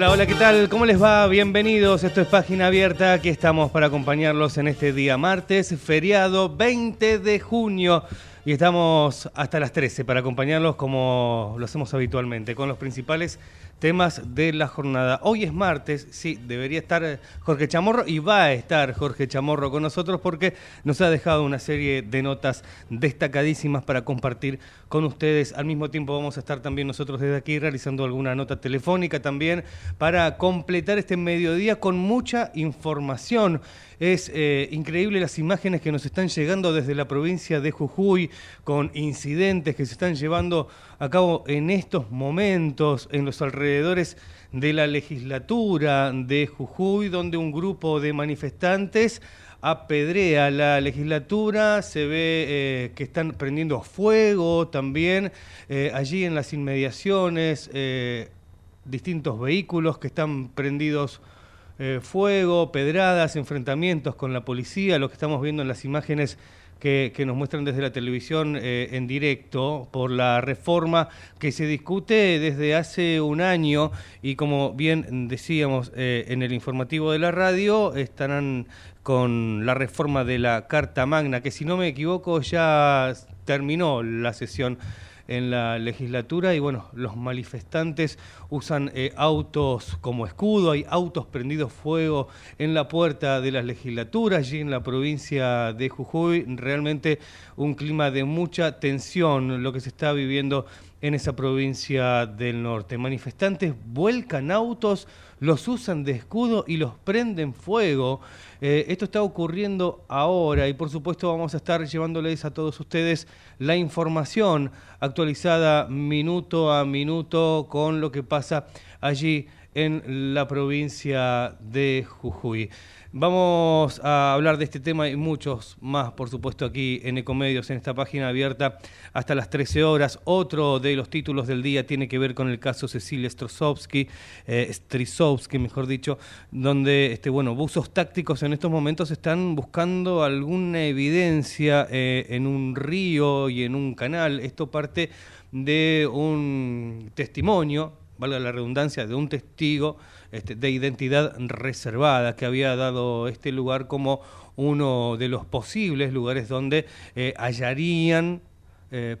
Hola, hola, ¿qué tal? ¿Cómo les va? Bienvenidos. Esto es Página Abierta. Aquí estamos para acompañarlos en este día martes, feriado 20 de junio. Y estamos hasta las 13 para acompañarlos como lo hacemos habitualmente, con los principales temas de la jornada. Hoy es martes, sí, debería estar Jorge Chamorro y va a estar Jorge Chamorro con nosotros porque nos ha dejado una serie de notas destacadísimas para compartir con ustedes. Al mismo tiempo vamos a estar también nosotros desde aquí realizando alguna nota telefónica también para completar este mediodía con mucha información. Es eh, increíble las imágenes que nos están llegando desde la provincia de Jujuy con incidentes que se están llevando a cabo en estos momentos en los alrededores de la legislatura de Jujuy, donde un grupo de manifestantes apedrea la legislatura, se ve eh, que están prendiendo fuego también eh, allí en las inmediaciones, distintos vehículos que están prendidos eh, fuego, pedradas, enfrentamientos con la policía, lo que estamos viendo en las imágenes que, nos muestran desde la televisión eh, en directo por la reforma que se discute desde hace un año y como bien decíamos eh, en el informativo de la radio, estarán con la reforma de la Carta Magna, que si no me equivoco ya terminó la sesión en la legislatura y bueno, los manifestantes usan eh, autos como escudo, hay autos prendidos fuego en la puerta de la legislatura, allí en la provincia de Jujuy, realmente un clima de mucha tensión lo que se está viviendo en esa provincia del norte. Manifestantes vuelcan autos, los usan de escudo y los prenden fuego. Eh, esto está ocurriendo ahora y por supuesto vamos a estar llevándoles a todos ustedes la información actualizada minuto a minuto con lo que pasa allí en la provincia de Jujuy. Vamos a hablar de este tema y muchos más, por supuesto, aquí en Ecomedios, en esta página abierta hasta las 13 horas. Otro de los títulos del día tiene que ver con el caso Cecilia Strosowski, eh, mejor dicho, donde este, bueno, buzos tácticos en estos momentos están buscando alguna evidencia eh, en un río y en un canal. Esto parte de un testimonio, valga la redundancia, de un testigo este, de identidad reservada que había dado este lugar como uno de los posibles lugares donde eh, hallarían eh,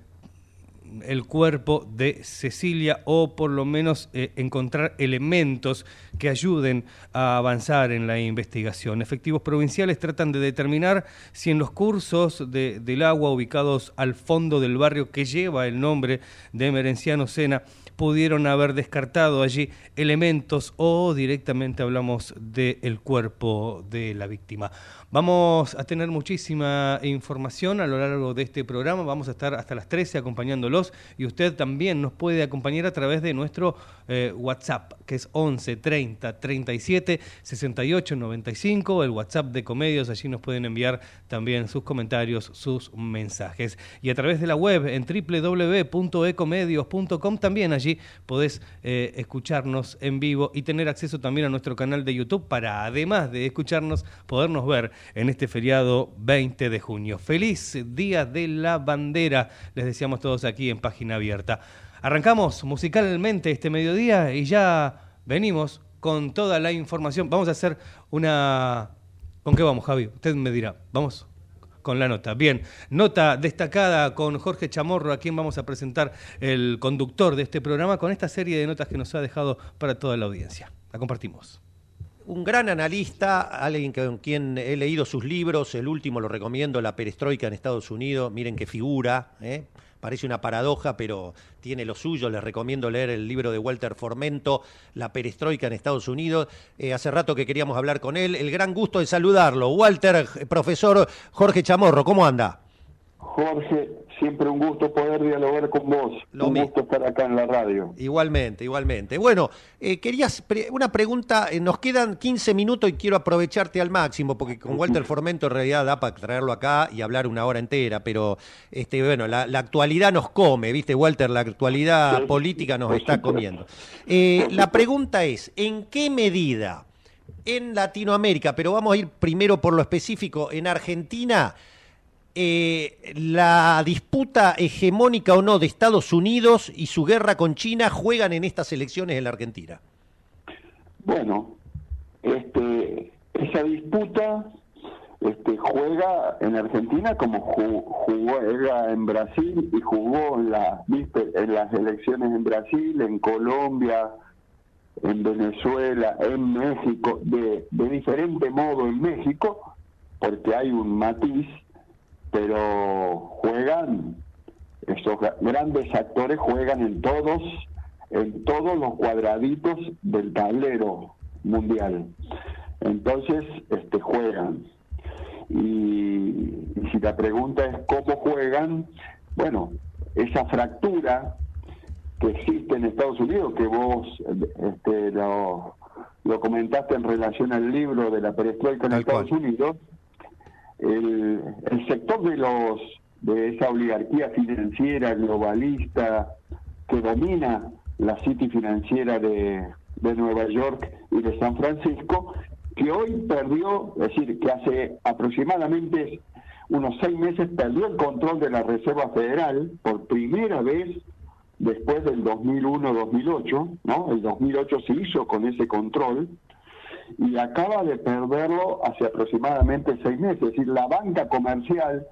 el cuerpo de Cecilia o por lo menos eh, encontrar elementos que ayuden a avanzar en la investigación. Efectivos provinciales tratan de determinar si en los cursos del agua ubicados al fondo del barrio que lleva el nombre de Merenciano Sena pudieron haber descartado allí elementos o directamente hablamos del cuerpo de la víctima. Vamos a tener muchísima información a lo largo de este programa. Vamos a estar hasta las 13 acompañándolos y usted también nos puede acompañar a través de nuestro eh, WhatsApp, que es 11 30 37 68 95, el WhatsApp de Comedios. Allí nos pueden enviar también sus comentarios, sus mensajes. Y a través de la web en www.ecomedios.com también allí podés eh, escucharnos en vivo y tener acceso también a nuestro canal de YouTube para, además de escucharnos, podernos ver en este feriado 20 de junio. Feliz Día de la Bandera, les deseamos todos aquí en Página Abierta. Arrancamos musicalmente este mediodía y ya venimos con toda la información. Vamos a hacer una... ¿Con qué vamos, Javi? Usted me dirá. Vamos con la nota. Bien, nota destacada con Jorge Chamorro, a quien vamos a presentar el conductor de este programa, con esta serie de notas que nos ha dejado para toda la audiencia. La compartimos un gran analista, alguien con quien he leído sus libros, el último lo recomiendo, La Perestroika en Estados Unidos, miren qué figura, ¿eh? Parece una paradoja, pero tiene lo suyo, les recomiendo leer el libro de Walter Formento, La Perestroika en Estados Unidos, eh, hace rato que queríamos hablar con él, el gran gusto de saludarlo. Walter, profesor Jorge Chamorro, ¿cómo anda? Jorge, siempre un gusto poder dialogar con vos. un gusto estar acá en la radio. Igualmente, igualmente. Bueno, eh, querías una pregunta, eh, nos quedan 15 minutos y quiero aprovecharte al máximo, porque con Walter Formento en realidad da para traerlo acá y hablar una hora entera, pero este, bueno, la, actualidad nos come, ¿viste, Walter? La actualidad política nos está comiendo. Eh, la pregunta es, ¿en qué medida en Latinoamérica, pero vamos a ir primero por lo específico, en Argentina, eh, la disputa hegemónica o no de Estados Unidos y su guerra con China juegan en estas elecciones en la Argentina? Bueno, este, esa disputa este, juega en Argentina como juega en Brasil y jugó en, la, en las elecciones en Brasil, en Colombia, en Venezuela, en México, de, de diferente modo en México, porque hay un matiz pero juegan, esos grandes actores juegan en todos, en todos los cuadraditos del tablero mundial. Entonces, este, juegan. Y, si la pregunta es cómo juegan, bueno, esa fractura que existe en Estados Unidos, que vos este, lo, lo comentaste en relación al libro de la perestroika en Estados Unidos, el, sector de los de esa oligarquía financiera globalista que domina la city financiera de, de Nueva York y de San Francisco, que hoy perdió, es decir, que hace aproximadamente unos seis meses perdió el control de la Reserva Federal por primera vez después del 2001-2008, ¿no? El 2008 se hizo con ese control y acaba de perderlo hace aproximadamente seis meses. Es decir, la banca comercial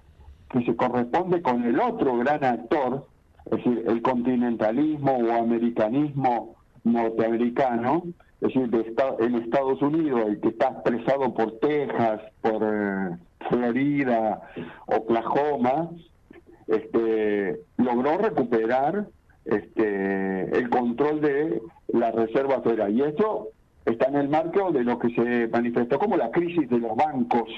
que se corresponde con el otro gran actor, es decir, el continentalismo o americanismo norteamericano, es decir, de en Estados Unidos, el que está expresado por Texas, por eh, Florida, Oklahoma, este, logró recuperar este, el control de la Reserva Federal. Y esto está en el marco de lo que se manifestó como la crisis de los bancos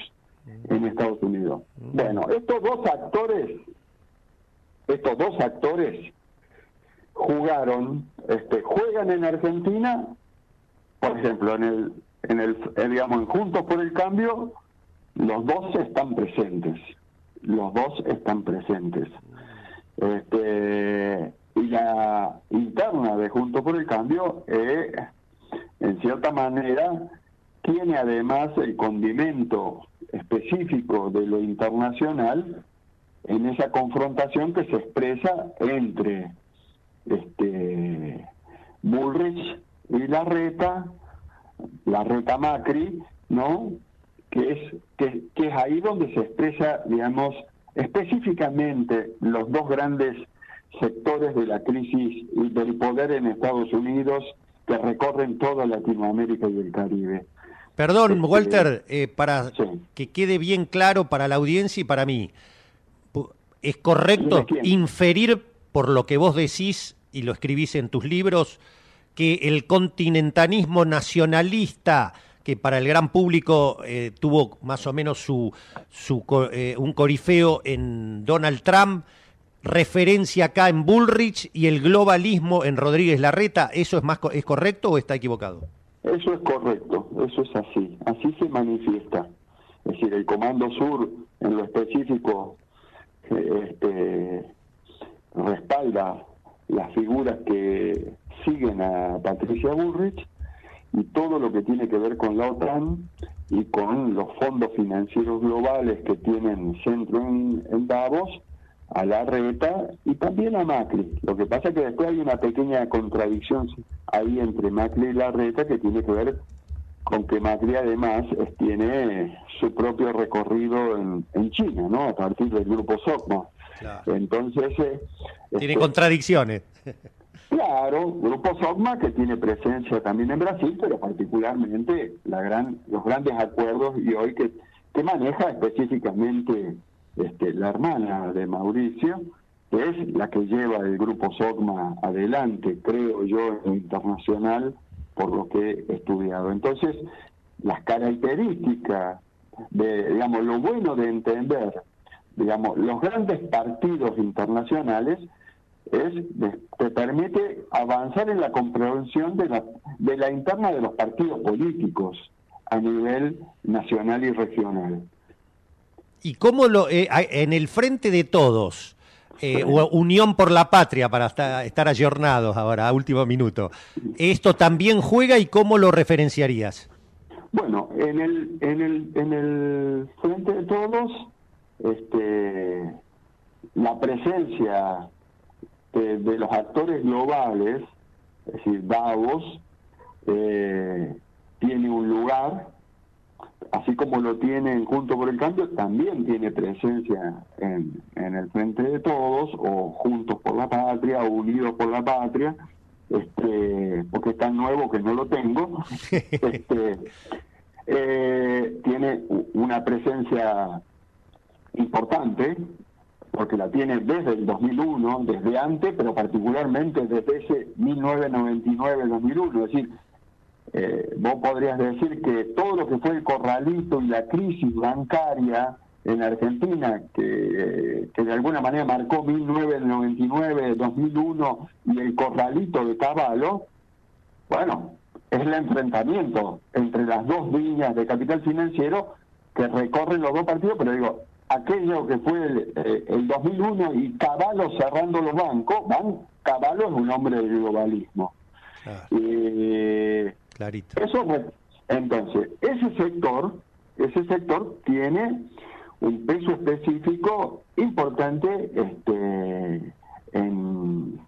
en Estados Unidos. Bueno, estos dos actores, estos dos actores jugaron, este, juegan en Argentina, por ejemplo, en el, en el, digamos, en Juntos por el Cambio, los dos están presentes, los dos están presentes. Este, y la interna de Juntos por el Cambio eh, en cierta manera, tiene además el condimento específico de lo internacional en esa confrontación que se expresa entre este Bullrich y la reta, la reta Macri, ¿no? Que es, que, es ahí donde se expresa, digamos, específicamente los dos grandes sectores de la crisis y del poder en Estados Unidos que recorren toda Latinoamérica y el Caribe. Perdón, Este, Walter, eh, para sí. que quede bien claro para la audiencia y para mí, ¿es correcto inferir por lo que vos decís y lo escribís en tus libros que el continentalismo nacionalista que para el gran público eh, tuvo más o menos su, su eh, un corifeo en Donald Trump, referencia acá en Bullrich y el globalismo en Rodríguez Larreta, ¿eso es más es correcto o está equivocado? Eso es correcto, eso es así, así se manifiesta. Es decir, el Comando Sur, en lo específico, eh, este, respalda las figuras que siguen a Patricia Bullrich y todo lo que tiene que ver con la OTAN y con los fondos financieros globales que tienen centro en, en Davos, a la reta y también a Macri. Lo que pasa es que después hay una pequeña contradicción ahí entre Macri y la reta que tiene que ver con que Macri además tiene su propio recorrido en, en China, ¿no? A partir del grupo SOCMA. Claro. Entonces, eh, Tiene este, contradicciones. Claro, Grupo SOCMA que tiene presencia también en Brasil, pero particularmente la gran, los grandes acuerdos y hoy que, que maneja específicamente este, la hermana de Mauricio, es la que lleva el Grupo SOCMA adelante, creo yo, en lo internacional, por lo que he estudiado. Entonces, las características de, digamos, lo bueno de entender, digamos, los grandes partidos internacionales es te permite avanzar en la comprensión de la de la interna de los partidos políticos a nivel nacional y regional. ¿Y cómo lo, eh, en el frente de todos, eh, Unión por la Patria, para esta- estar ayornados ahora, a último minuto, ¿esto también juega y cómo lo referenciarías? Bueno, en el en el en el frente de todos, este, la presencia de, de los actores globales, es decir, Davos, eh, tiene un lugar, así como lo tiene en Junto por el Cambio, también tiene presencia en, en el Frente de Todos, o Juntos por la Patria, o Unidos por la Patria, este, porque es tan nuevo que no lo tengo. este, eh, tiene una presencia importante, porque la tiene desde el 2001, desde antes, pero particularmente desde ese 1999-2001. Es decir, eh, vos podrías decir que todo lo que fue el corralito y la crisis bancaria en Argentina, que, que de alguna manera marcó 1999-2001 y el corralito de Caballo, bueno, es el enfrentamiento entre las dos líneas de capital financiero que recorren los dos partidos, pero digo, aquello que fue el, eh, el 2001 y Caballo cerrando los bancos, van, Caballo es un hombre del globalismo. Eh, clarito. eso entonces, ese sector, ese sector tiene un peso específico importante este en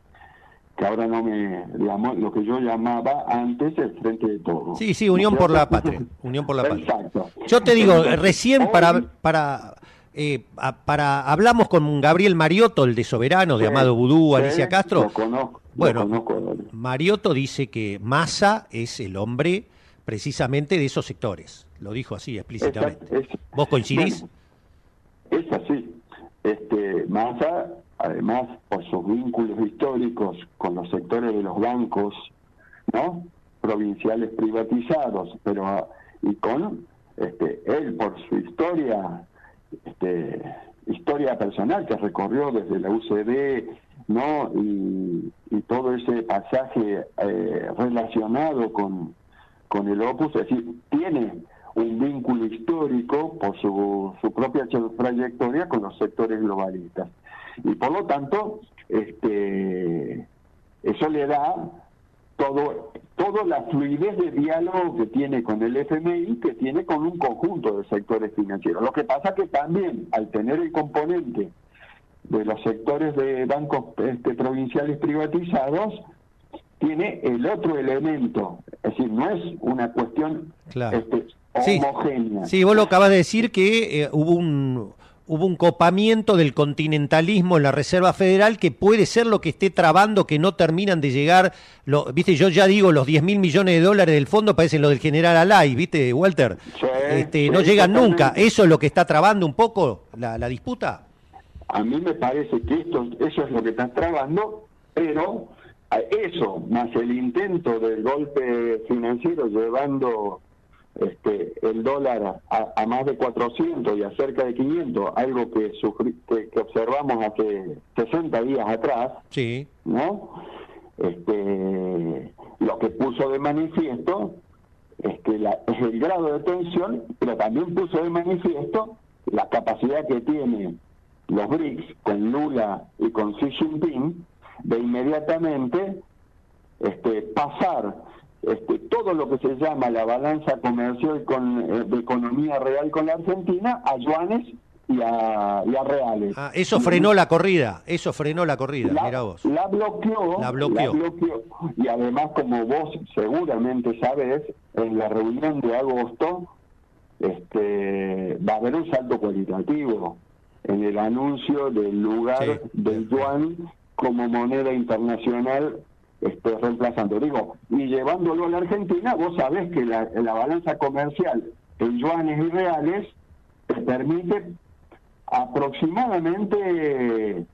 que ahora no me llamó lo que yo llamaba antes el frente de todos. Sí, sí, Unión ¿No es por la? Patria. Unión por la Patria. Exacto. Yo te digo, Entonces, recién hoy- para, para, eh, para hablamos con Gabriel Mariotto, el de Soberano, de Amado Vudú, Alicia Castro. Lo conozco. Bueno, conozco. Mariotto dice que Massa es el hombre precisamente de esos sectores. Lo dijo así explícitamente. Es- ¿Vos coincidís? Bueno, es así. Este, Massa, además, por sus vínculos históricos con los sectores de los bancos, ¿no? Provinciales privatizados, pero ah, y con este, él por su historia, este, historia personal que recorrió desde la UCD, ¿no? Y, y todo ese pasaje eh, relacionado con, con el Opus, es decir, tiene un vínculo histórico por su, su propia tra- trayectoria con los sectores globalistas. Y por lo tanto, este, eso le da todo, toda la fluidez de diálogo que tiene con el FMI, que tiene con un conjunto de sectores financieros. Lo que pasa que también, al tener el componente de los sectores de bancos este, provinciales privatizados, tiene el otro elemento, es decir, no es una cuestión Claro. este, homogénea. Sí, vos lo acabas de decir que eh, hubo un, hubo un copamiento del continentalismo en la Reserva Federal que puede ser lo que esté trabando, que no terminan de llegar, lo, viste, yo ya digo, los 10 mil millones de dólares del fondo parecen lo del general Alay, viste, Walter, Sí, este, no llegan nunca, ¿eso es lo que está trabando un poco la, la disputa? A mí me parece que esto, eso es lo que está trabando, pero eso, más el intento del golpe financiero llevando este, el dólar a, a más de 400 y a cerca de 500, algo que, que, que observamos hace 60 días atrás, Sí, ¿no? Este, lo que puso de manifiesto es que la- es el grado de tensión, pero también puso de manifiesto la capacidad que tiene los BRICS con Lula y con Xi Jinping de inmediatamente este, pasar este, todo lo que se llama la balanza comercial con, eh, de economía real con la Argentina a yuanes y a, y a reales. Ah, eso frenó la corrida, eso frenó la corrida, La, mira vos. la bloqueó, La bloqueó. bloqueó. Y además, como vos seguramente sabés, en la reunión de agosto este, va a haber un salto cualitativo en el anuncio del lugar Sí. del yuan como moneda internacional este, reemplazando. Digo, y llevándolo a la Argentina, vos sabés que la, la balanza comercial en yuanes y reales te permite aproximadamente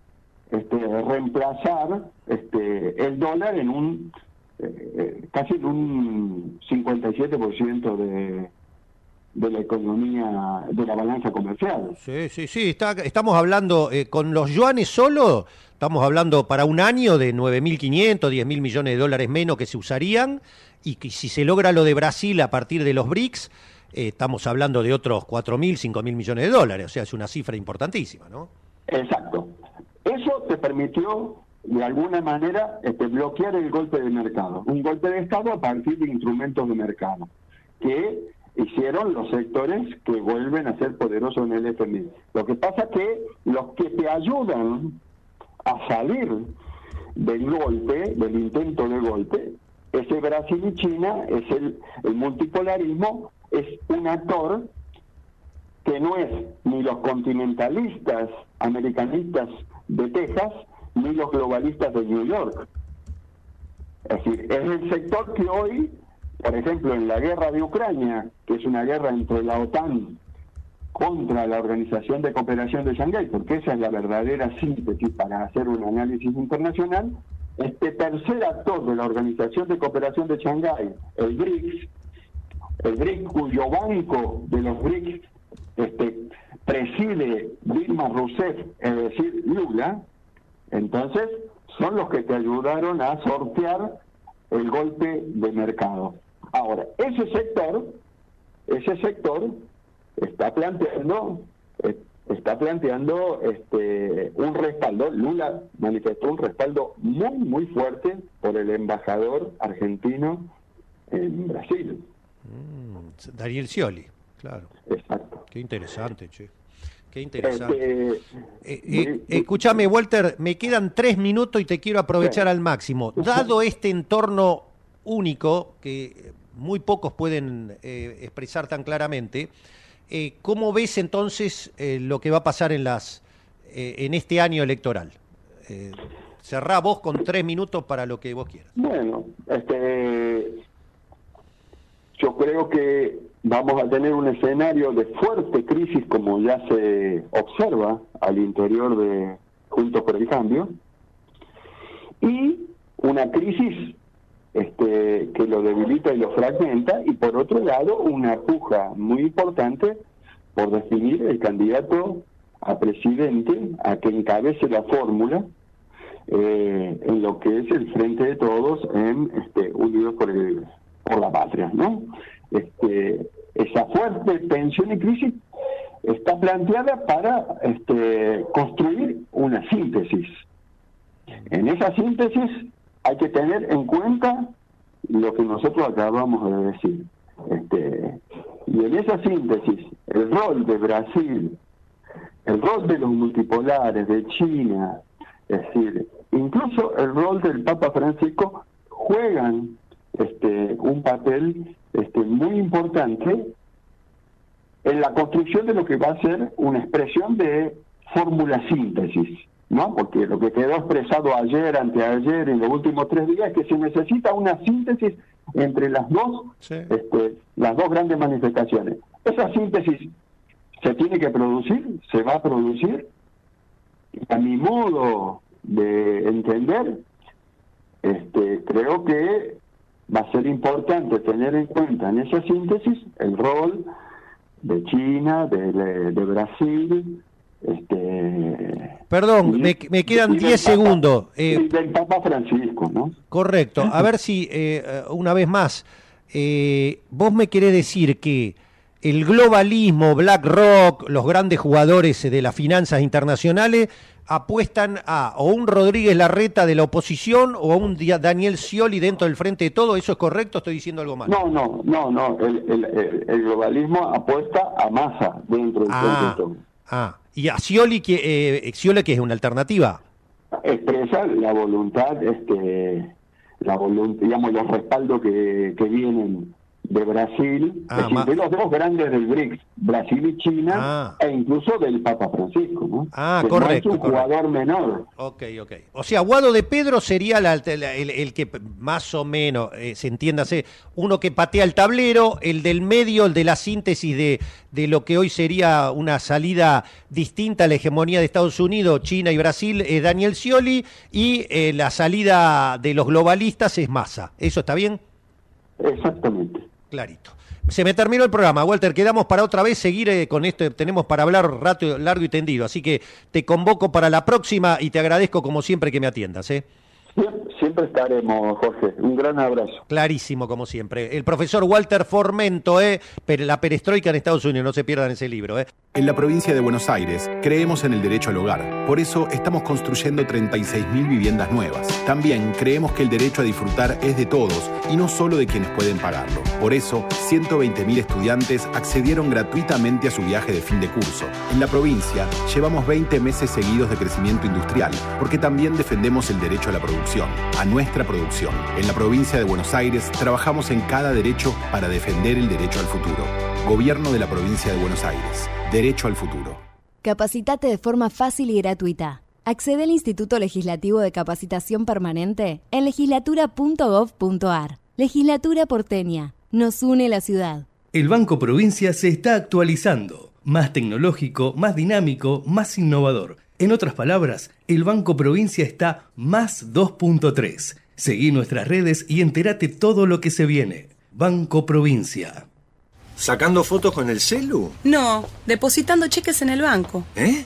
este, reemplazar este, el dólar en un eh, eh, casi en un 57% de, de la economía, de la balanza comercial. Sí, sí, sí, está, estamos hablando, eh, con los yuanes solo, estamos hablando para un año de 9.500, 10.000 millones de dólares menos que se usarían, y que si se logra lo de Brasil a partir de los BRICS, eh, estamos hablando de otros 4.000, 5.000 millones de dólares, o sea, es una cifra importantísima, ¿no? Exacto. Eso te permitió, de alguna manera, este, bloquear el golpe de mercado. Un golpe de Estado a partir de instrumentos de mercado que hicieron los sectores que vuelven a ser poderosos en el FMI. Lo que pasa que los que te ayudan a salir del golpe, del intento de golpe, ese Brasil y China, es el, el multipolarismo, es un actor que no es ni los continentalistas americanistas de Texas, ni los globalistas de New York. Es decir, es el sector que hoy, por ejemplo, en la guerra de Ucrania, que es una guerra entre la OTAN contra la Organización de Cooperación de Shanghái, porque esa es la verdadera síntesis para hacer un análisis internacional, este tercer actor de la Organización de Cooperación de Shanghái, el BRICS, el BRICS cuyo banco de los BRICS este, preside Dilma Rousseff, es decir, Lula, entonces son los que te ayudaron a sortear el golpe de mercado. Ahora, ese sector, ese sector está planteando eh, está planteando este un respaldo Lula manifestó un respaldo muy muy fuerte por el embajador argentino en Brasil Mm, Daniel Scioli, claro. exacto Qué interesante, che. Qué interesante. Este, Eh, eh, escúchame, Walter, me quedan tres minutos y te quiero aprovechar al máximo. Dado este entorno único que muy pocos pueden eh, expresar tan claramente, eh, ¿cómo ves entonces eh, lo que va a pasar en las eh, en este año electoral? Cerrá vos con tres minutos para lo que vos quieras. Bueno, este, yo creo que vamos a tener un escenario de fuerte crisis como ya se observa al interior de Juntos por el Cambio y una crisis este, que lo debilita y lo fragmenta y por otro lado una puja muy importante por definir el candidato a presidente a que encabece la fórmula eh, en lo que es el frente de todos en este, Unidos por, el, por la Patria. ¿no? Este, esa fuerte tensión y crisis está planteada para este, construir una síntesis. En esa síntesis hay que tener en cuenta lo que nosotros acabamos de decir. Este, y en esa síntesis, el rol de Brasil, el rol de los multipolares, de China, es decir, incluso el rol del Papa Francisco juegan este, un papel este, muy importante en la construcción de lo que va a ser una expresión de fórmula síntesis, ¿no? Porque lo que quedó expresado ayer, anteayer, en los últimos tres días, es que se necesita una síntesis entre las dos, este, las dos grandes manifestaciones. Esa síntesis se tiene que producir, se va a producir, y a mi modo de entender, este, creo que va a ser importante tener en cuenta en esa síntesis el rol de China, de, de Brasil, este, Perdón, me, quedan 10 segundos. Eh, del Papa Francisco, ¿no? Correcto. A ver si, eh, una vez más, eh, vos me querés decir que el globalismo, BlackRock, los grandes jugadores de las finanzas internacionales apuestan a o un Rodríguez Larreta de la oposición o a un Daniel Scioli dentro del frente de todo. ¿Eso es correcto? ¿Estoy diciendo algo mal? No, no, no, no. El, globalismo apuesta a masa dentro del frente de ah, todo. Ah, y a Scioli, que, eh, que es una alternativa. Expresa la voluntad, este, la voluntad, digamos, los respaldos que, que vienen de Brasil, ah, de los dos grandes del BRICS, Brasil y China, ah. e incluso del Papa Francisco, ¿no? Ah, correcto. es un jugador menor. Ok, ok. O sea, Guado de Pedro sería el, que más o menos, eh, se entiéndase, uno que patea el tablero, el del medio, el de la síntesis de, de lo que hoy sería una salida distinta a la hegemonía de Estados Unidos, China y Brasil, es Daniel Scioli, y eh, la salida de los globalistas es Massa. ¿Eso está bien? Exactamente. Clarito. Se me terminó el programa, Walter. Quedamos para otra vez seguir eh, con esto. Tenemos para hablar rato largo y tendido. Así que te convoco para la próxima y te agradezco como siempre que me atiendas. ¿eh? Siempre estaremos, Jorge. Un gran abrazo. Clarísimo, como siempre. El profesor Walter Formento, ¿eh? la perestroika en Estados Unidos. No se pierdan ese libro. ¿eh? En la provincia de Buenos Aires creemos en el derecho al hogar. Por eso estamos construyendo 36.000 viviendas nuevas. También creemos que el derecho a disfrutar es de todos y no solo de quienes pueden pagarlo. Por eso, 120.000 estudiantes accedieron gratuitamente a su viaje de fin de curso. En la provincia llevamos 20 meses seguidos de crecimiento industrial, porque también defendemos el derecho a la producción a nuestra producción. En la provincia de Buenos Aires trabajamos en cada derecho para defender el derecho al futuro. Gobierno de la provincia de Buenos Aires. Derecho al futuro. Capacitate de forma fácil y gratuita. Accede al Instituto Legislativo de Capacitación Permanente en legislatura.gov.ar. Legislatura porteña. Nos une la ciudad. El Banco Provincia se está actualizando. Más tecnológico, más dinámico, más innovador en otras palabras, el Banco Provincia está más 2.3. Seguí nuestras redes y entérate todo lo que se viene. Banco Provincia. ¿Sacando fotos con el celu? No, depositando cheques en el banco. ¿Eh?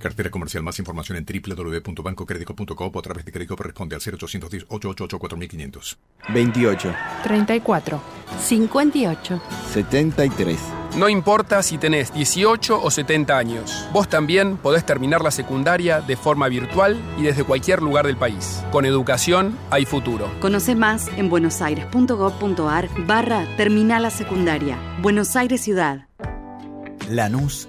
Cartera comercial. Más información en www.bancocredico.com o a través de crédito responde al 0810 888 4500. 28. 34. 58. 73. No importa si tenés 18 o 70 años, vos también podés terminar la secundaria de forma virtual y desde cualquier lugar del país. Con educación hay futuro. Conoce más en buenosaires.gov.ar barra Terminal la Secundaria. Buenos Aires Ciudad. Lanús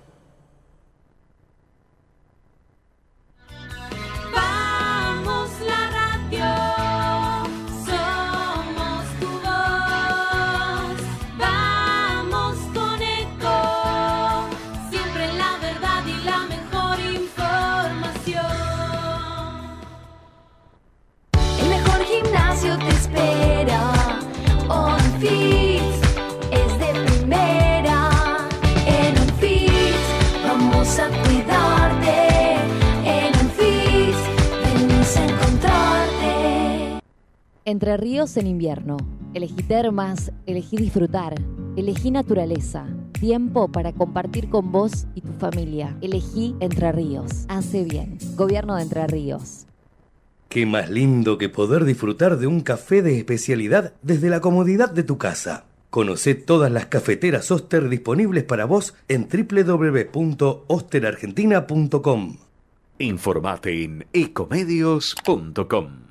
Entre ríos en invierno. Elegí termas, elegí disfrutar, elegí naturaleza. Tiempo para compartir con vos y tu familia. Elegí Entre Ríos. Hace bien. Gobierno de Entre Ríos. Qué más lindo que poder disfrutar de un café de especialidad desde la comodidad de tu casa. Conoce todas las cafeteras Oster disponibles para vos en www.osterargentina.com. Informate en ecomedios.com.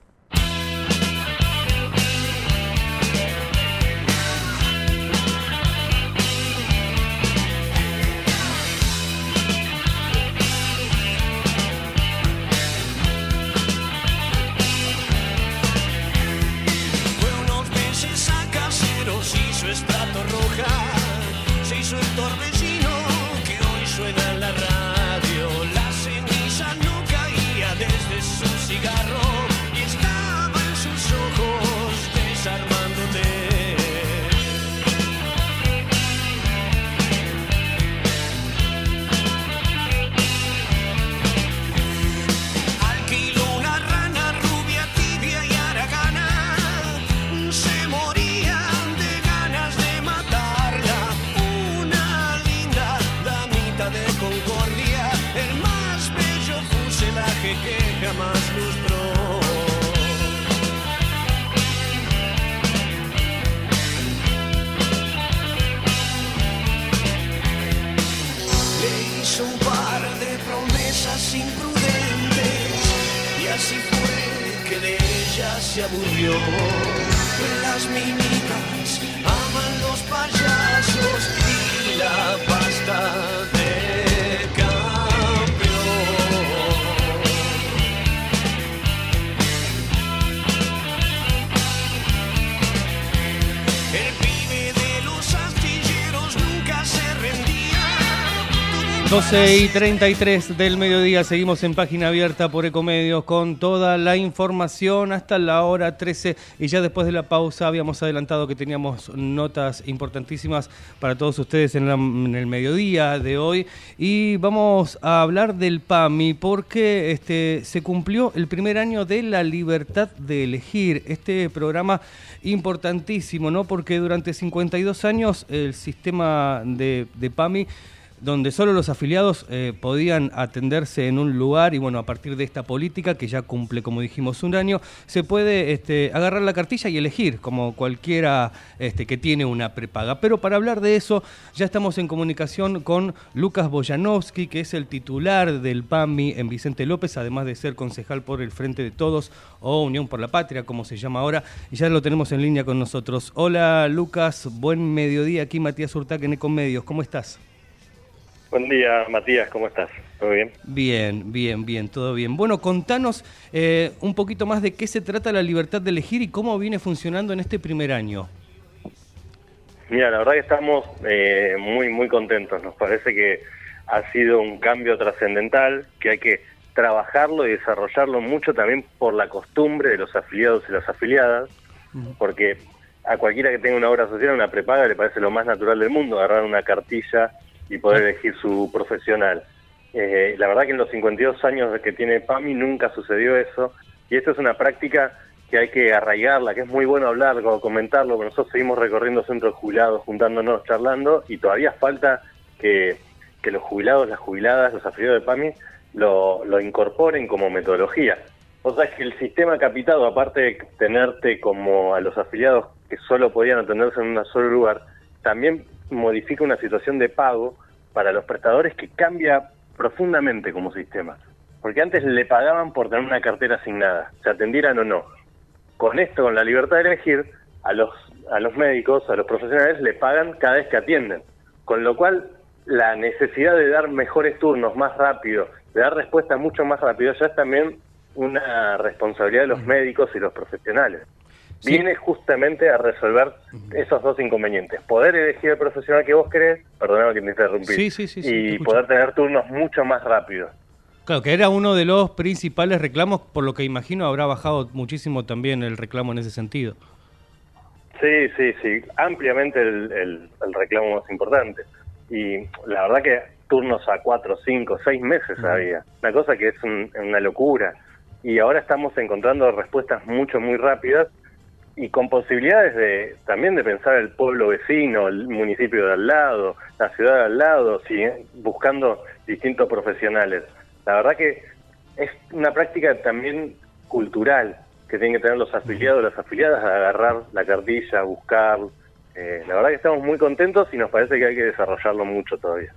Ella se aburrió. Las mimitas aman los payasos y la 12 y 33 del mediodía, seguimos en página abierta por Ecomedios con toda la información hasta la hora 13 y ya después de la pausa habíamos adelantado que teníamos notas importantísimas para todos ustedes en, el mediodía de hoy. Y vamos a hablar del PAMI porque este, se cumplió el primer año de la libertad de elegir, este programa importantísimo, ¿no? Porque durante 52 años el sistema de PAMI donde solo los afiliados eh, podían atenderse en un lugar y bueno, a partir de esta política que ya cumple, como dijimos, un año, se puede este, agarrar la cartilla y elegir, como cualquiera este, que tiene una prepaga. Pero para hablar de eso, ya estamos en comunicación con Lucas Boyanovsky, que es el titular del PAMI en Vicente López, además de ser concejal por el Frente de Todos o Unión por la Patria, como se llama ahora, y ya lo tenemos en línea con nosotros. Hola Lucas, buen mediodía, aquí Matías Urtac en Ecomedios, ¿cómo estás? Buen día, Matías, ¿cómo estás? ¿Todo bien? Bien, bien, bien, todo bien. Bueno, contanos eh, un poquito más de qué se trata la libertad de elegir y cómo viene funcionando en este primer año. Mira, la verdad que estamos eh, muy, muy contentos. Nos parece que ha sido un cambio trascendental, que hay que trabajarlo y desarrollarlo mucho también por la costumbre de los afiliados y las afiliadas, porque a cualquiera que tenga una obra social, una prepaga, le parece lo más natural del mundo, agarrar una cartilla y poder elegir su profesional. Eh, la verdad que en los 52 años que tiene PAMI nunca sucedió eso, y esto es una práctica que hay que arraigarla, que es muy bueno hablarlo, comentarlo, pero nosotros seguimos recorriendo centros jubilados, juntándonos, charlando, y todavía falta que, que los jubilados, las jubiladas, los afiliados de PAMI lo, lo incorporen como metodología. O sea, es que el sistema capitado, aparte de tenerte como a los afiliados que solo podían atenderse en un solo lugar, también modifica una situación de pago para los prestadores que cambia profundamente como sistema. Porque antes le pagaban por tener una cartera asignada, se atendieran o no. Con esto, con la libertad de elegir, a los, a los médicos, a los profesionales, le pagan cada vez que atienden. Con lo cual, la necesidad de dar mejores turnos más rápido, de dar respuesta mucho más rápido, ya es también una responsabilidad de los médicos y los profesionales. Sí. Viene justamente a resolver esos dos inconvenientes. Poder elegir el profesional que vos querés, perdóname que te interrumpí, Sí, sí, te y poder tener turnos mucho más rápidos. Claro, que era uno de los principales reclamos, por lo que imagino habrá bajado muchísimo también el reclamo en ese sentido. Sí, sí, sí, ampliamente el, el- el reclamo más importante. Y la verdad que turnos a cuatro, cinco, seis meses había. Una cosa que es un- una locura. Y ahora estamos encontrando respuestas mucho, muy rápidas y con posibilidades de también de pensar el pueblo vecino, el municipio de al lado, la ciudad de al lado, sí, buscando distintos profesionales. La verdad que es una práctica también cultural que tienen que tener los afiliados, las afiliadas, a agarrar la cartilla, buscar. Eh, la verdad que estamos muy contentos y nos parece que hay que desarrollarlo mucho todavía.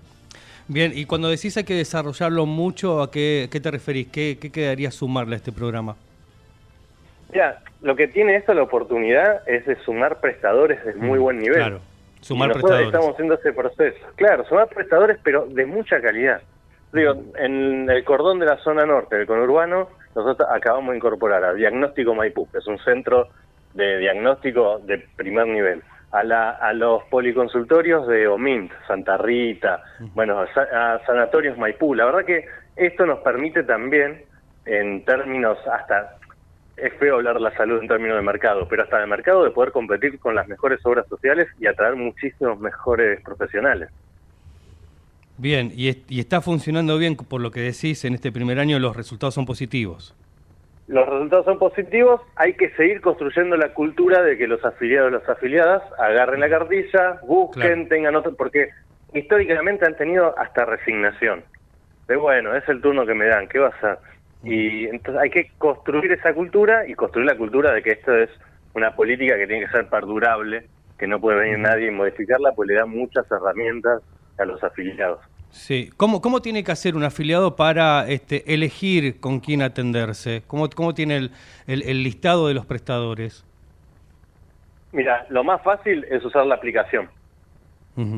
Bien, y cuando decís hay que desarrollarlo mucho, ¿a qué, qué te referís? ¿Qué, qué quedaría sumarle a este programa? Mira, lo que tiene esto la oportunidad es de sumar prestadores de muy buen nivel. Claro, sumar Y prestadores. estamos haciendo ese proceso. Claro, sumar prestadores, pero de mucha calidad. Digo, en el cordón de la zona norte del conurbano, nosotros acabamos de incorporar a Diagnóstico Maipú, que es un centro de diagnóstico de primer nivel, a, la, a los policonsultorios de OMINT, Santa Rita, bueno, a, a Sanatorios Maipú. La verdad que esto nos permite también, en términos hasta es feo hablar de la salud en términos de mercado, pero hasta de mercado de poder competir con las mejores obras sociales y atraer muchísimos mejores profesionales. Bien, y, est- y está funcionando bien por lo que decís, en este primer año los resultados son positivos. Los resultados son positivos, hay que seguir construyendo la cultura de que los afiliados y las afiliadas agarren la cartilla, busquen, tengan otro, porque históricamente han tenido hasta resignación. De bueno, es el turno que me dan, ¿qué va a hacer? Y entonces hay que construir esa cultura y construir la cultura de que esto es una política que tiene que ser perdurable, que no puede venir nadie y modificarla, pues le da muchas herramientas a los afiliados. Sí. ¿Cómo, cómo tiene que hacer un afiliado para este, elegir con quién atenderse? ¿Cómo, cómo tiene el, el- el listado de los prestadores? Mira, lo más fácil es usar la aplicación.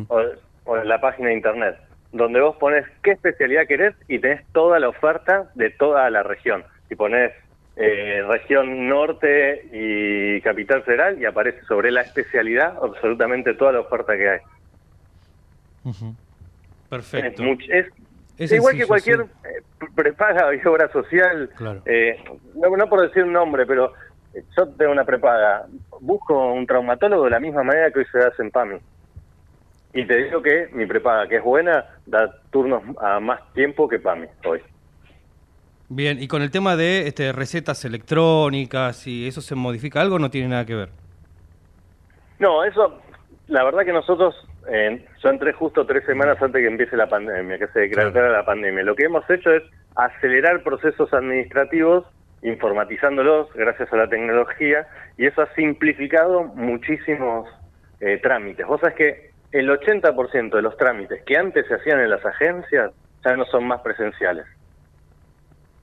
O, la página de internet, donde vos pones qué especialidad querés y tenés toda la oferta de toda la región. Y pones eh, región norte y capital federal y aparece sobre la especialidad absolutamente toda la oferta que hay. Perfecto. Es, much- es- Es igual sencillo, que cualquier sí. eh, prepaga y obra social, Claro. eh, no, no por decir un nombre, pero yo tengo una prepaga, busco un traumatólogo de la misma manera que hoy se hace en PAMI. Y te digo que mi prepaga, que es buena, da turnos a más tiempo que PAMI hoy. Bien, y con el tema de este, recetas electrónicas y eso se modifica algo, no tiene nada que ver. No, eso, la verdad que nosotros, eh, yo entré justo tres semanas antes que empiece la pandemia, que se declarara la pandemia. Lo que hemos hecho es acelerar procesos administrativos, informatizándolos gracias a la tecnología, y eso ha simplificado muchísimos eh, trámites. Vos sabés que el 80% de los trámites que antes se hacían en las agencias ya no son más presenciales.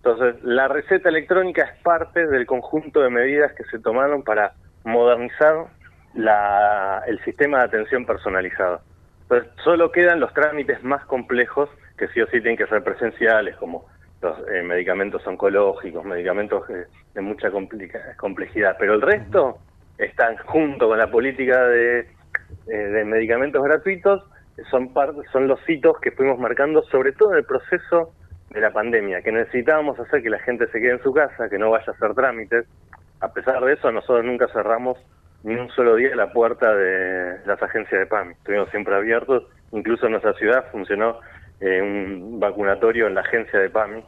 Entonces, la receta electrónica es parte del conjunto de medidas que se tomaron para modernizar la- el sistema de atención personalizado. Entonces, solo quedan los trámites más complejos que sí o sí tienen que ser presenciales, como los eh, medicamentos oncológicos, medicamentos eh, de mucha complica- complejidad. Pero el resto están junto con la política de, eh, de medicamentos gratuitos, son, par- son los hitos que fuimos marcando, sobre todo en el proceso de la pandemia, que necesitábamos hacer que la gente se quede en su casa, que no vaya a hacer trámites. A pesar de eso, nosotros nunca cerramos ni un solo día la puerta de las agencias de PAMI. Estuvimos siempre abiertos. Incluso en nuestra ciudad funcionó eh, un vacunatorio en la agencia de PAMI,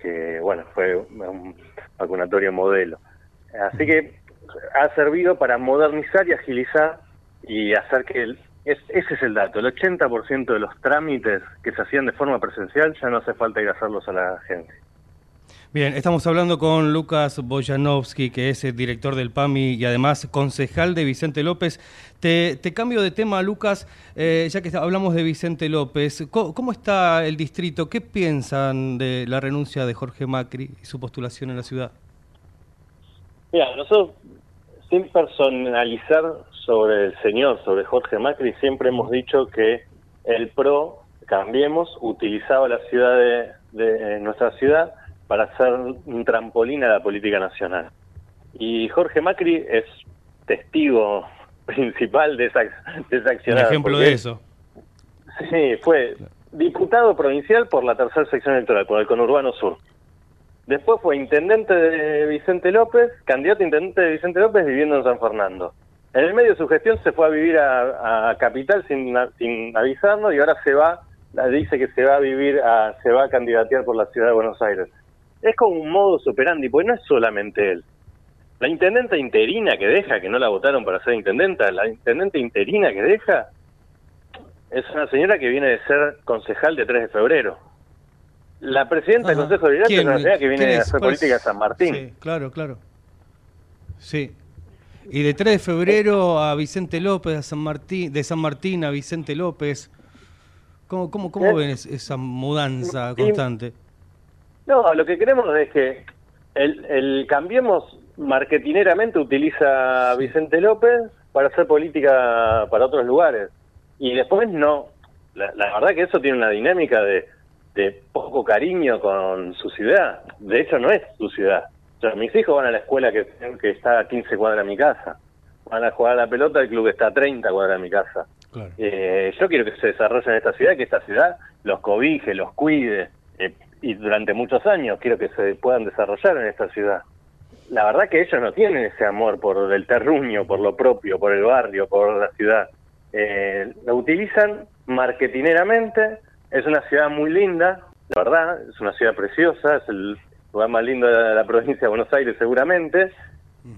que bueno, fue un vacunatorio modelo. Así que ha servido para modernizar y agilizar y hacer que el, es, ese es el dato, el 80% de los trámites que se hacían de forma presencial ya no hace falta ir a hacerlos a la agencia. Bien, estamos hablando con Lucas Boyanovsky, que es el director del PAMI y además concejal de Vicente López. Te, te cambio de tema, Lucas, eh, ya que hablamos de Vicente López. ¿Cómo, cómo está el distrito? ¿Qué piensan de la renuncia de Jorge Macri y su postulación en la ciudad? Mira, nosotros, sin personalizar sobre el señor, sobre Jorge Macri, siempre hemos dicho que el PRO, cambiemos, utilizaba la ciudad de, de nuestra ciudad para hacer un trampolín a la política nacional. Y Jorge Macri es testigo principal de esa, de esa Un accionada. ejemplo porque de eso. Sí, fue diputado provincial por la tercera sección electoral, por el conurbano sur. Después fue intendente de Vicente López, candidato a intendente de Vicente López viviendo en San Fernando. En el medio de su gestión se fue a vivir a, a Capital sin, sin avisarnos y ahora se va dice que se va a vivir, a, se va a candidatear por la ciudad de Buenos Aires. Es como un modus operandi, porque no es solamente él. La intendenta interina que deja, que no la votaron para ser intendenta, la intendente interina que deja, es una señora que viene de ser concejal de 3 de febrero. La presidenta del Ajá. Consejo Deliberante es ¿Quién- una señora que viene de hacer política de San Martín. Sí, claro, claro. Sí. Y de 3 de febrero a Vicente López, a San Martín, de San Martín a Vicente López. ¿Cómo, cómo, cómo ¿Eh? ven es- esa mudanza constante? No, lo que queremos es que el, el Cambiemos marketineramente utiliza a Vicente López para hacer política para otros lugares. Y después no. La, la verdad que eso tiene una dinámica de, de poco cariño con su ciudad. De hecho, no es su ciudad. Sea, mis hijos van a la escuela que, que está a 15 cuadras de mi casa. Van a jugar a la pelota, el club está a 30 cuadras de mi casa. Eh, yo quiero que se desarrolle en esta ciudad, que esta ciudad los cobije, los cuide, eh, y durante muchos años quiero que se puedan desarrollar en esta ciudad. La verdad que ellos no tienen ese amor por el terruño, por lo propio, por el barrio, por la ciudad. Eh, lo utilizan marketineramente, es una ciudad muy linda, la verdad, es una ciudad preciosa, es el lugar más lindo de la provincia de Buenos Aires seguramente,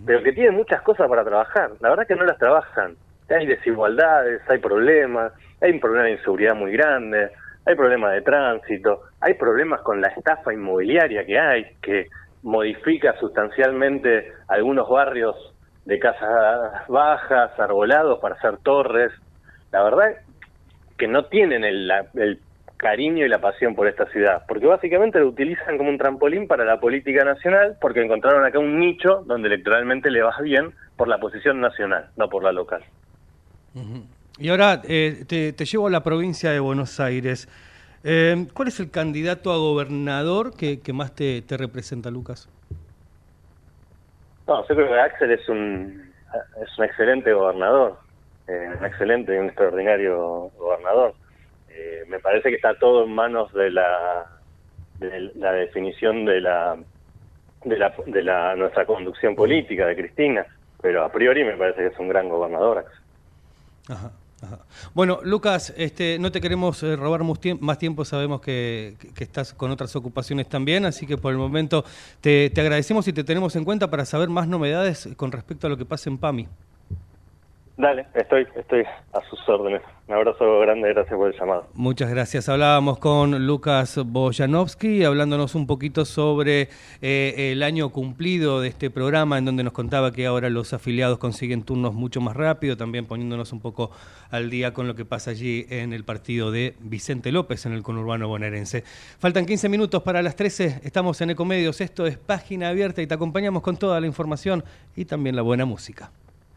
pero que tiene muchas cosas para trabajar. La verdad que no las trabajan. Hay desigualdades, hay problemas, hay un problema de inseguridad muy grande, hay problemas de tránsito, hay problemas con la estafa inmobiliaria que hay, que modifica sustancialmente algunos barrios de casas bajas, arbolados para hacer torres. La verdad que no tienen el, el cariño y la pasión por esta ciudad, porque básicamente lo utilizan como un trampolín para la política nacional, porque encontraron acá un nicho donde electoralmente le va bien por la posición nacional, no por la local. Y ahora eh, te, te llevo a la provincia de Buenos Aires. Eh, ¿Cuál es el candidato a gobernador que, que más te, te representa, Lucas? No, yo creo que Axel es un, es un excelente gobernador, eh, un excelente y un extraordinario gobernador. Eh, me parece que está todo en manos de la, de la definición de la, de la, de la nuestra conducción política de Cristina, pero a priori me parece que es un gran gobernador. Ajá, ajá. Bueno, Lucas, este, no te queremos eh, robar más tiempo, sabemos que, que- que estás con otras ocupaciones también, así que por el momento te, te agradecemos y te tenemos en cuenta para saber más novedades con respecto a lo que pasa en PAMI. Dale, estoy, estoy a sus órdenes. Un abrazo grande, gracias por el llamado. Muchas gracias. Hablábamos con Lucas Boyanovsky, hablándonos un poquito sobre eh, el año cumplido de este programa, en donde nos contaba que ahora los afiliados consiguen turnos mucho más rápido, también poniéndonos un poco al día con lo que pasa allí en el partido de Vicente López, en el conurbano bonaerense. Faltan 15 minutos para las 13, estamos en Ecomedios, esto es Página Abierta y te acompañamos con toda la información y también la buena música.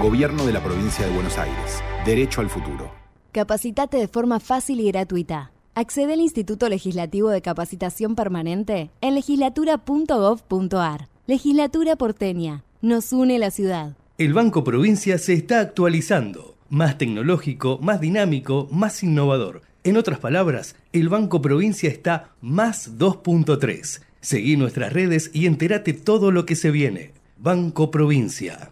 Gobierno de la provincia de Buenos Aires. Derecho al futuro. Capacitate de forma fácil y gratuita. Accede al Instituto Legislativo de Capacitación Permanente en legislatura.gov.ar. Legislatura porteña. Nos une la ciudad. El Banco Provincia se está actualizando, más tecnológico, más dinámico, más innovador. En otras palabras, el Banco Provincia está más 2.3. Seguí nuestras redes y entérate todo lo que se viene. Banco Provincia.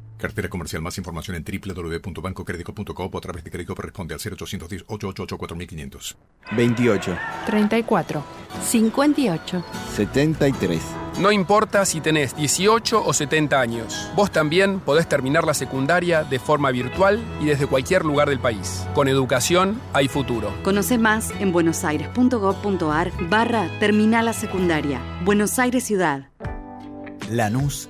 Cartera comercial. Más información en www.bancocredico.com o a través de crédito responde al 0810 888 4500. 28. 34. 58. 73. No importa si tenés 18 o 70 años, vos también podés terminar la secundaria de forma virtual y desde cualquier lugar del país. Con educación hay futuro. Conoce más en buenosaires.gov.ar barra Terminal la Secundaria. Buenos Aires Ciudad. Lanús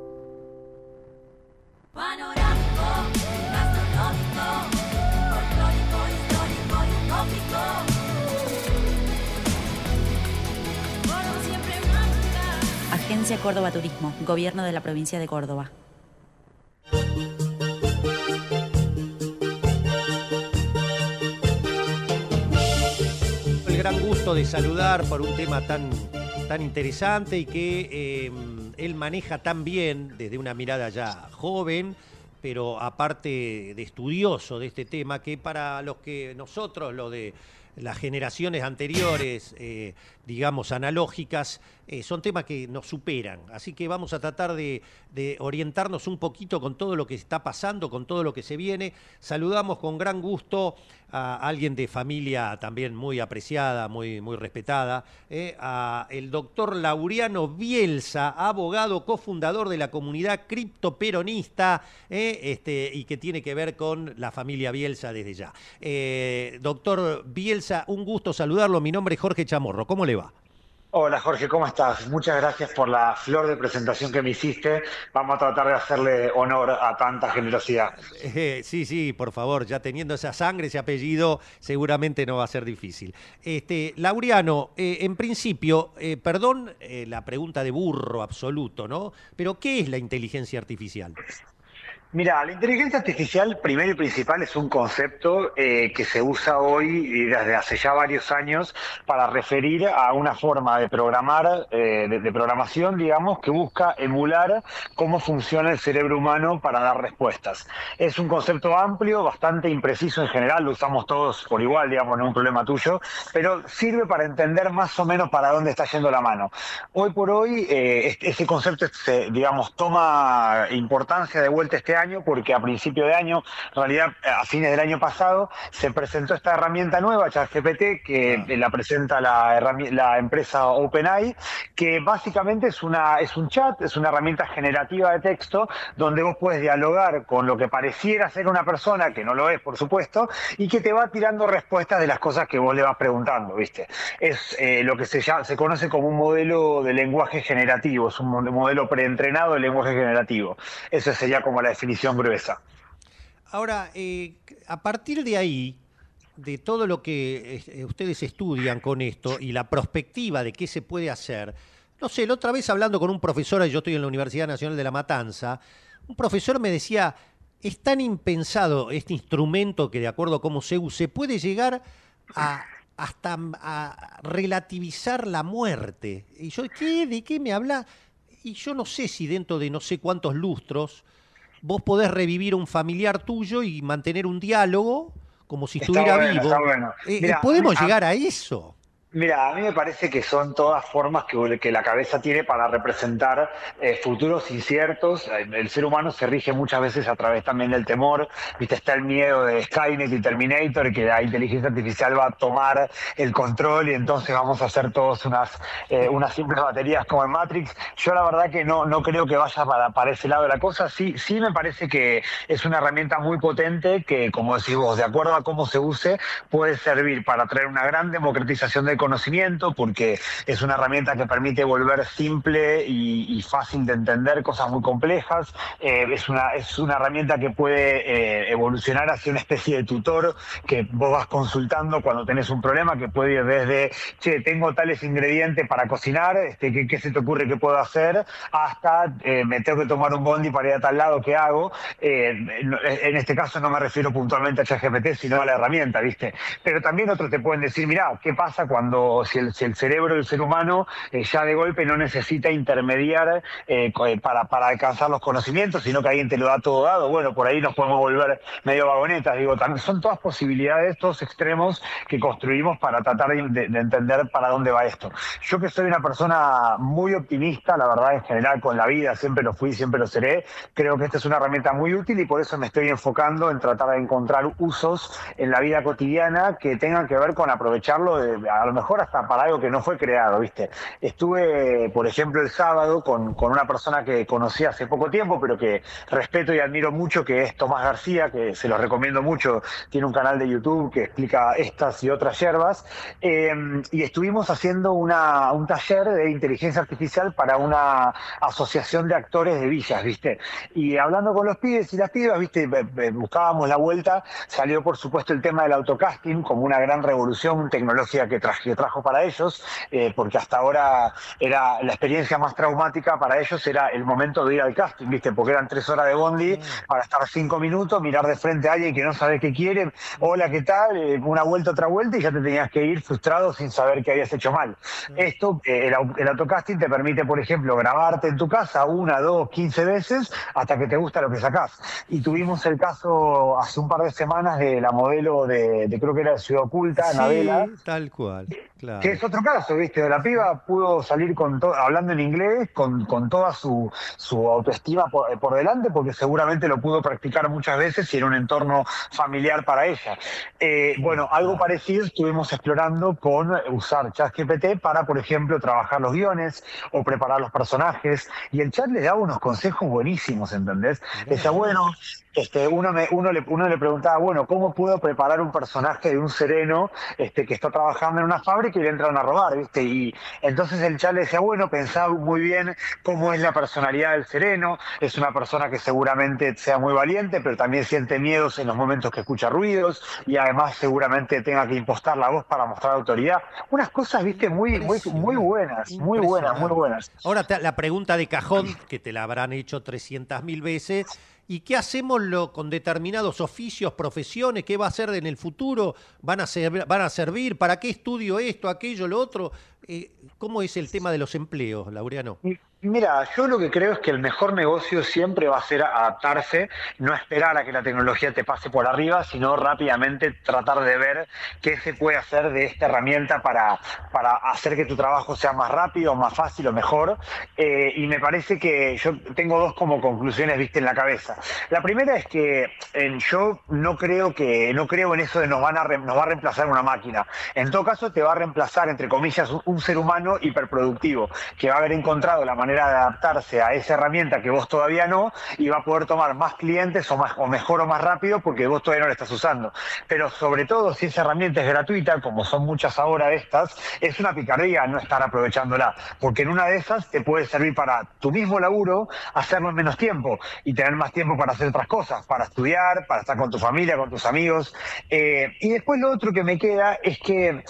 Agencia Córdoba Turismo, Gobierno de la Provincia de Córdoba. El gran gusto de saludar por un tema tan, tan interesante y que eh, él maneja tan bien desde una mirada ya joven, pero aparte de estudioso de este tema, que para los que nosotros, lo de las generaciones anteriores, eh, digamos, analógicas, eh, son temas que nos superan. Así que vamos a tratar de, orientarnos un poquito con todo lo que está pasando, con todo lo que se viene. Saludamos con gran gusto a alguien de familia también muy apreciada, muy, muy respetada, eh, a el doctor Laureano Bielsa, abogado cofundador de la comunidad criptoperonista, eh, este, y que tiene que ver con la familia Bielsa desde ya. Eh, doctor Bielsa, un gusto saludarlo. Mi nombre es Jorge Chamorro. ¿Cómo le va? Hola Jorge, ¿cómo estás? Muchas gracias por la flor de presentación que me hiciste. Vamos a tratar de hacerle honor a tanta generosidad. Eh, sí, sí, por favor, ya teniendo esa sangre, ese apellido, seguramente no va a ser difícil. Este, Laureano, eh, en principio, eh, perdón eh, la pregunta de burro absoluto, ¿no? Pero ¿qué es la inteligencia artificial? Mira, la inteligencia artificial, primero y principal, es un concepto eh, que se usa hoy desde hace ya varios años para referir a una forma de programar, eh, de, de programación, digamos, que busca emular cómo funciona el cerebro humano para dar respuestas. Es un concepto amplio, bastante impreciso en general, lo usamos todos por igual, digamos, no es un problema tuyo, pero sirve para entender más o menos para dónde está yendo la mano. Hoy por hoy, eh, ese concepto, digamos, toma importancia de vuelta este año porque a principio de año, en realidad a fines del año pasado, se presentó esta herramienta nueva, ChatGPT, que eh, la presenta la, la empresa OpenAI, que básicamente es, una, es un chat, es una herramienta generativa de texto donde vos puedes dialogar con lo que pareciera ser una persona, que no lo es, por supuesto, y que te va tirando respuestas de las cosas que vos le vas preguntando, ¿viste? Es eh, lo que se, llama, se conoce como un modelo de lenguaje generativo, es un mo- modelo preentrenado de lenguaje generativo. Esa sería como la definición gruesa. Ahora, eh, a partir de ahí, de todo lo que eh, ustedes estudian con esto y la perspectiva de qué se puede hacer, no sé, la otra vez hablando con un profesor, yo estoy en la Universidad Nacional de La Matanza, un profesor me decía, es tan impensado este instrumento que de acuerdo a cómo se use, puede llegar a hasta a relativizar la muerte. Y yo, ¿qué? ¿De qué me habla? Y yo no sé si dentro de no sé cuántos lustros vos podés revivir un familiar tuyo y mantener un diálogo como si Está estuviera bueno, vivo. bueno. Eh, Mira, ¿Podemos a- llegar a eso? Mira, a mí me parece que son todas formas que, que la cabeza tiene para representar eh, futuros inciertos. El ser humano se rige muchas veces a través también del temor. Viste, está el miedo de Skynet y Terminator, que la inteligencia artificial va a tomar el control y entonces vamos a hacer todos unas, eh, unas simples baterías como en Matrix. Yo la verdad que no, no creo que vaya para, para ese lado de la cosa. Sí, sí me parece que es una herramienta muy potente que, como decís vos, de acuerdo a cómo se use, puede servir para traer una gran democratización del conocimiento, porque es una herramienta que permite volver simple y, fácil de entender cosas muy complejas. Eh, es, una, es una herramienta que puede eh, evolucionar hacia una especie de tutor que vos vas consultando cuando tenés un problema, que puede ir desde, che, tengo tales ingredientes para cocinar, este, ¿qué, qué se te ocurre que puedo hacer? Hasta, eh, me tengo que tomar un bondi para ir a tal lado, ¿qué hago? En este caso no me refiero puntualmente a ChatGPT, sino a la herramienta, ¿viste? Pero también otros te pueden decir, mira, ¿qué pasa cuando si el, si el cerebro del ser humano eh, ya de golpe no necesita intermediar eh, eh, para, para alcanzar los conocimientos, sino que alguien te lo da todo dado? Bueno, por ahí nos podemos volver medio vagonetas, digo, son todas posibilidades, todos extremos que construimos para tratar de, de- de entender para dónde va esto. Yo que soy una persona muy optimista, la verdad en general con la vida, siempre lo fui, siempre lo seré, creo que esta es una herramienta muy útil y por eso me estoy enfocando en tratar de encontrar usos en la vida cotidiana que tengan que ver con aprovecharlo, de- a hasta para algo que no fue creado, ¿viste? Estuve, por ejemplo, el sábado con, con una persona que conocí hace poco tiempo, pero que respeto y admiro mucho, que es Tomás García, que se lo recomiendo mucho, tiene un canal de YouTube que explica estas y otras hierbas, eh, y estuvimos haciendo una, un taller de inteligencia artificial para una asociación de actores de villas, ¿viste? Y hablando con los pibes y las pibas, ¿viste? Buscábamos la vuelta, salió por supuesto el tema del autocasting como una gran revolución tecnológica que, tra- que trajo para ellos, eh, porque hasta ahora era la experiencia más traumática para ellos era el momento de ir al casting, ¿viste? Porque eran tres horas de bondi para estar cinco minutos, mirar de frente a alguien que no sabe qué quiere, hola, ¿qué tal? Eh, Una vuelta, otra vuelta y ya te tenías que ir frustrado sin saber que habías hecho mal. Esto, eh, el, el autocasting te permite, por ejemplo, grabarte en tu casa una, dos, quince veces hasta que te gusta lo que sacás. Y tuvimos el caso hace un par de semanas de la modelo de, de creo que era de Ciudad Oculta, Anabela, Sí, tal cual. Claro. que es otro caso, ¿viste? La piba pudo salir con to- hablando en inglés, con, con toda su, su autoestima por, por delante, porque seguramente lo pudo practicar muchas veces y era un entorno familiar para ella. Eh, bueno, algo parecido estuvimos explorando con usar ChatGPT para, por ejemplo, trabajar los guiones o preparar los personajes. Y el chat le daba unos consejos buenísimos, ¿entendés? Decía, bueno, este, uno, me, uno, le, uno le preguntaba, bueno, ¿cómo puedo preparar un personaje de un sereno este, que está trabajando en una fábrica y le entran a robar, ¿viste? Y entonces el chat le decía, bueno, pensaba muy bien cómo es la personalidad del sereno, es una persona que seguramente sea muy valiente, pero también siente miedos en los momentos que escucha ruidos y además seguramente tenga que impostar la voz para mostrar autoridad. Unas cosas, ¿viste? Muy, muy, muy buenas, muy buenas, muy buenas. Ahora la pregunta de cajón, que te la habrán hecho 300.000 veces, ¿y qué hacemos lo, con determinados oficios, profesiones? ¿Qué va a hacer en el futuro? ¿Van a, ser- ¿Van a servir? ¿Para qué estudio esto, aquello, lo otro? Eh, ¿Cómo es el tema de los empleos, Laureano? Mira, yo lo que creo es que el mejor negocio siempre va a ser adaptarse, no esperar a que la tecnología te pase por arriba, sino rápidamente tratar de ver qué se puede hacer de esta herramienta para, para hacer que tu trabajo sea más rápido, más fácil o mejor. Eh, y me parece que yo tengo dos como conclusiones, viste, en la cabeza. La primera es que yo no creo que no creo en eso de nos van a re- nos va a reemplazar una máquina. En todo caso, te va a reemplazar entre comillas un ser humano hiperproductivo que va a haber encontrado la manera de adaptarse a esa herramienta que vos todavía no y va a poder tomar más clientes o más o mejor o más rápido porque vos todavía no la estás usando. Pero sobre todo si esa herramienta es gratuita, como son muchas ahora estas, es una picardía no estar aprovechándola, porque en una de esas te puede servir para tu mismo laburo hacerlo en menos tiempo y tener más tiempo para hacer otras cosas, para estudiar, para estar con tu familia, con tus amigos. Eh, y después lo otro que me queda es que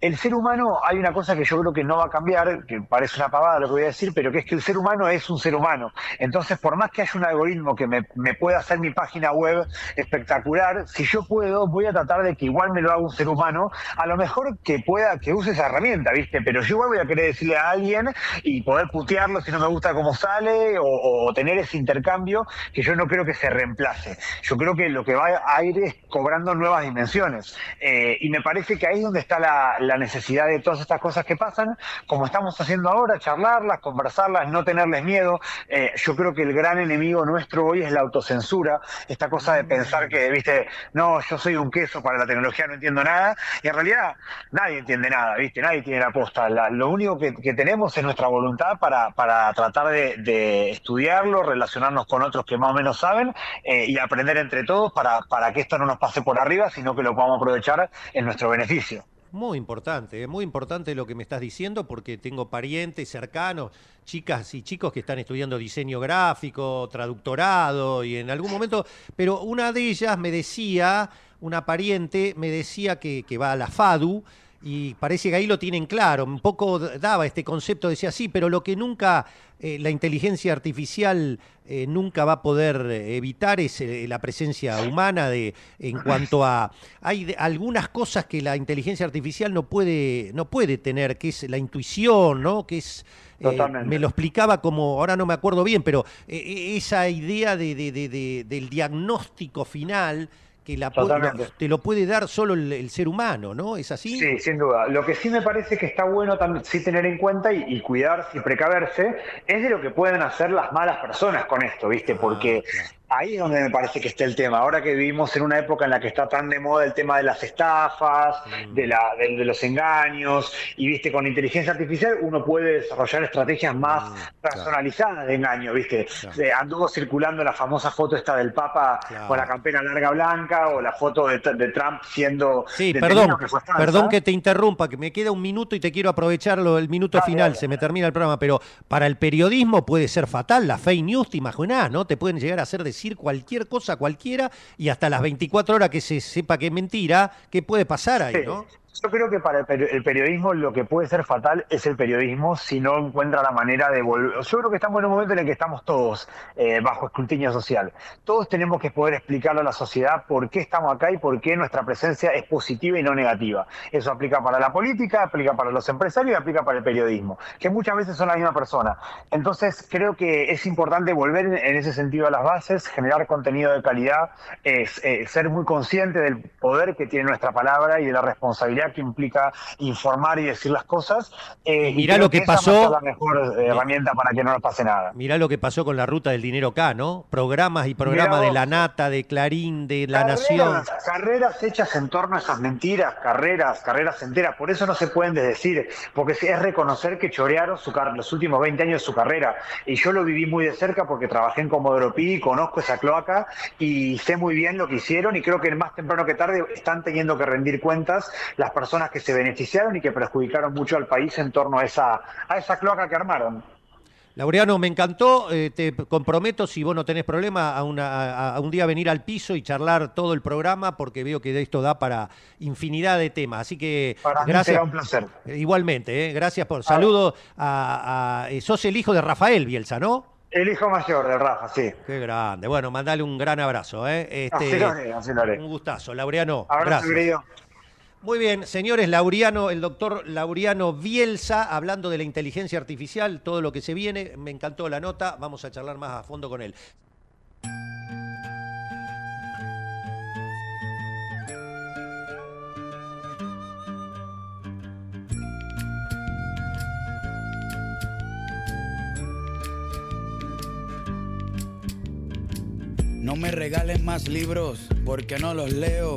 el ser humano, hay una cosa que yo creo que no va a cambiar, que parece una pavada lo que voy a decir, pero que es que el ser humano es un ser humano. Entonces, por más que haya un algoritmo que me, me pueda hacer mi página web espectacular, si yo puedo, voy a tratar de que igual me lo haga un ser humano, a lo mejor que pueda, que use esa herramienta, ¿viste? Pero yo igual voy a querer decirle a alguien y poder putearlo si no me gusta cómo sale o, tener ese intercambio que yo no creo que se reemplace. Yo creo que lo que va a ir es cobrando nuevas dimensiones. Eh, y me parece que ahí es donde está la, la necesidad de todas estas cosas que pasan, como estamos haciendo ahora, charlarlas, conversarlas, no tenerles miedo. Eh, yo creo que el gran enemigo nuestro hoy es la autocensura, esta cosa de pensar que, viste, no, yo soy un queso para la tecnología, no entiendo nada, y en realidad nadie entiende nada, viste, nadie tiene la posta. Lo único que, tenemos es nuestra voluntad para, para tratar de, de estudiarlo, relacionarnos con otros que más o menos saben eh, y aprender entre todos para, para que esto no nos pase por arriba, sino que lo podamos aprovechar en nuestro beneficio. Muy importante, es muy importante lo que me estás diciendo porque tengo parientes cercanos, chicas y chicos que están estudiando diseño gráfico, traductorado y en algún momento, pero una de ellas me decía, una pariente me decía que, que va a la FADU y parece que ahí lo tienen claro, un poco daba este concepto, decía sí, pero lo que nunca eh, la inteligencia artificial eh, nunca va a poder eh, evitar es eh, la presencia humana de en cuanto a hay de- algunas cosas que la inteligencia artificial no puede no puede tener, que es la intuición, ¿no? Que es Totalmente. me lo explicaba como, ahora no me acuerdo bien, pero eh, esa idea de, de- de- de- del diagnóstico final que la Totalmente. te lo puede dar solo el, el ser humano, ¿no? ¿Es así? Sí, sin duda. Lo que sí me parece que está bueno también sí tener en cuenta y, y cuidarse y precaverse es de lo que pueden hacer las malas personas con esto, ¿viste? Porque ahí es donde me parece que está el tema. Ahora que vivimos en una época en la que está tan de moda el tema de las estafas, de, la, de, de los engaños, y viste, con inteligencia artificial uno puede desarrollar estrategias más personalizadas de engaño, ¿viste? Eh, anduvo circulando la famosa foto esta del Papa con la campera larga blanca o la foto de, de Trump siendo Sí, perdón, que fue falsa. perdón que te interrumpa, que me queda un minuto y te quiero aprovecharlo el minuto final, se me termina el programa, pero para el periodismo puede ser fatal, la fake news, te imaginás, ¿no? Te pueden llegar a hacer decir cualquier cosa cualquiera y hasta las 24 horas que se sepa que es mentira, ¿qué puede pasar ahí, Sí. no? Yo creo que para el peri- el periodismo lo que puede ser fatal es el periodismo si no encuentra la manera de volver. Yo creo que estamos en un momento en el que estamos todos eh, bajo escrutinio social. Todos tenemos que poder explicarle a la sociedad por qué estamos acá y por qué nuestra presencia es positiva y no negativa. Eso aplica para la política, aplica para los empresarios y aplica para el periodismo, que muchas veces son la misma persona. Entonces creo que es importante volver en, en ese sentido a las bases, generar contenido de calidad, es, eh, ser muy consciente del poder que tiene nuestra palabra y de la responsabilidad que implica informar y decir las cosas. eh, creo lo que a pasó- la mejor eh, herramienta para que no nos pase nada. Mirá lo que pasó con la ruta del dinero acá, ¿no? Programas y programas de. La Nata, de Clarín, de La Nación. Carreras, hechas en torno a esas mentiras, carreras, carreras enteras. Por eso no se pueden desdecir, porque es reconocer que chorearon su car- los últimos 20 años de su carrera. Y yo lo viví muy de cerca porque trabajé en Comodoro Pi, conozco esa cloaca y sé muy bien lo que hicieron y creo que más temprano que tarde están teniendo que rendir cuentas las personas que se beneficiaron y que perjudicaron mucho al país en torno a esa, a esa cloaca que armaron. Laureano, me encantó. eh, te comprometo, si vos no tenés problema, a, una- a- a un día venir al piso y charlar todo el programa, porque veo que esto da para infinidad de temas. Así que Para mí gracias. será un placer. Eh, Igualmente, eh, gracias por. Saludo a, a- Sos el hijo de Rafael Bielsa, ¿no? El hijo mayor de Rafa, sí. Qué grande. Bueno, mandale un gran abrazo. ¿eh? Este, Así lo haré, así lo haré. Un gustazo. Laureano, Abrazo, gracias. querido. Muy bien, señores, Laureano, el doctor Laureano Bielsa, hablando de la inteligencia artificial, todo lo que se viene, me encantó la nota, vamos a charlar más a fondo con él. No me regalen más libros porque no los leo.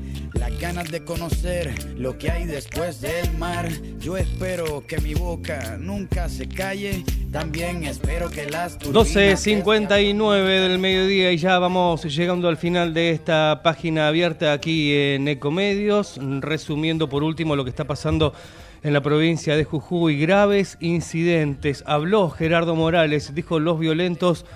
Las ganas de conocer lo que hay después del mar. Yo espero que mi boca nunca se calle. También espero que las turbinas 12.59 del mediodía y ya vamos llegando al final de esta página abierta aquí en Ecomedios, resumiendo por último lo que está pasando en la provincia de Jujuy. Graves incidentes. Habló Gerardo Morales, dijo los violentos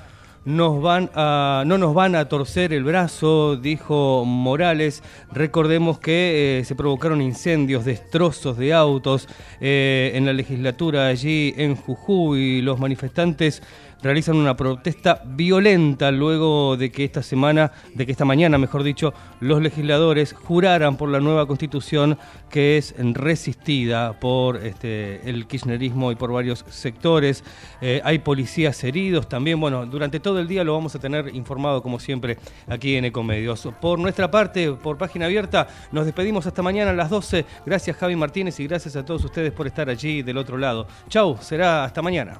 nos van a, no nos van a torcer el brazo, dijo Morales. Recordemos que eh, se provocaron incendios, destrozos de autos eh, en la legislatura allí en Jujuy. Los manifestantes realizan una protesta violenta luego de que esta semana, de que esta mañana, mejor dicho, los legisladores juraran por la nueva constitución que es resistida por este, el kirchnerismo y por varios sectores. Eh, hay policías heridos también. Bueno, durante todo el día lo vamos a tener informado como siempre aquí en Ecomedios. Por nuestra parte, por página abierta, nos despedimos hasta mañana a las 12. Gracias Javi Martínez y gracias a todos ustedes por estar allí del otro lado. Chau, será hasta mañana.